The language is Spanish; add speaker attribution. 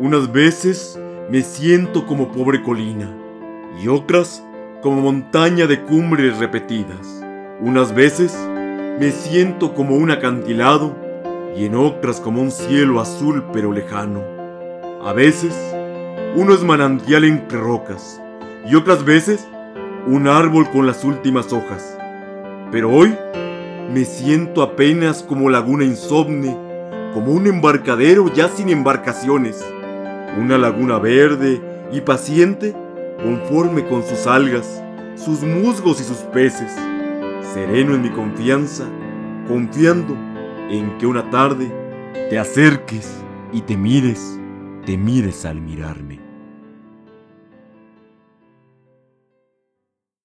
Speaker 1: Unas veces me siento como pobre colina y otras como montaña de cumbres repetidas. Unas veces me siento como un acantilado y en otras como un cielo azul pero lejano. A veces uno es manantial entre rocas y otras veces un árbol con las últimas hojas. Pero hoy me siento apenas como laguna insomne, como un embarcadero ya sin embarcaciones, una laguna verde y paciente conforme con sus algas, sus musgos y sus peces, sereno en mi confianza, confiando en que una tarde te acerques y te mires, te mires al mirarme.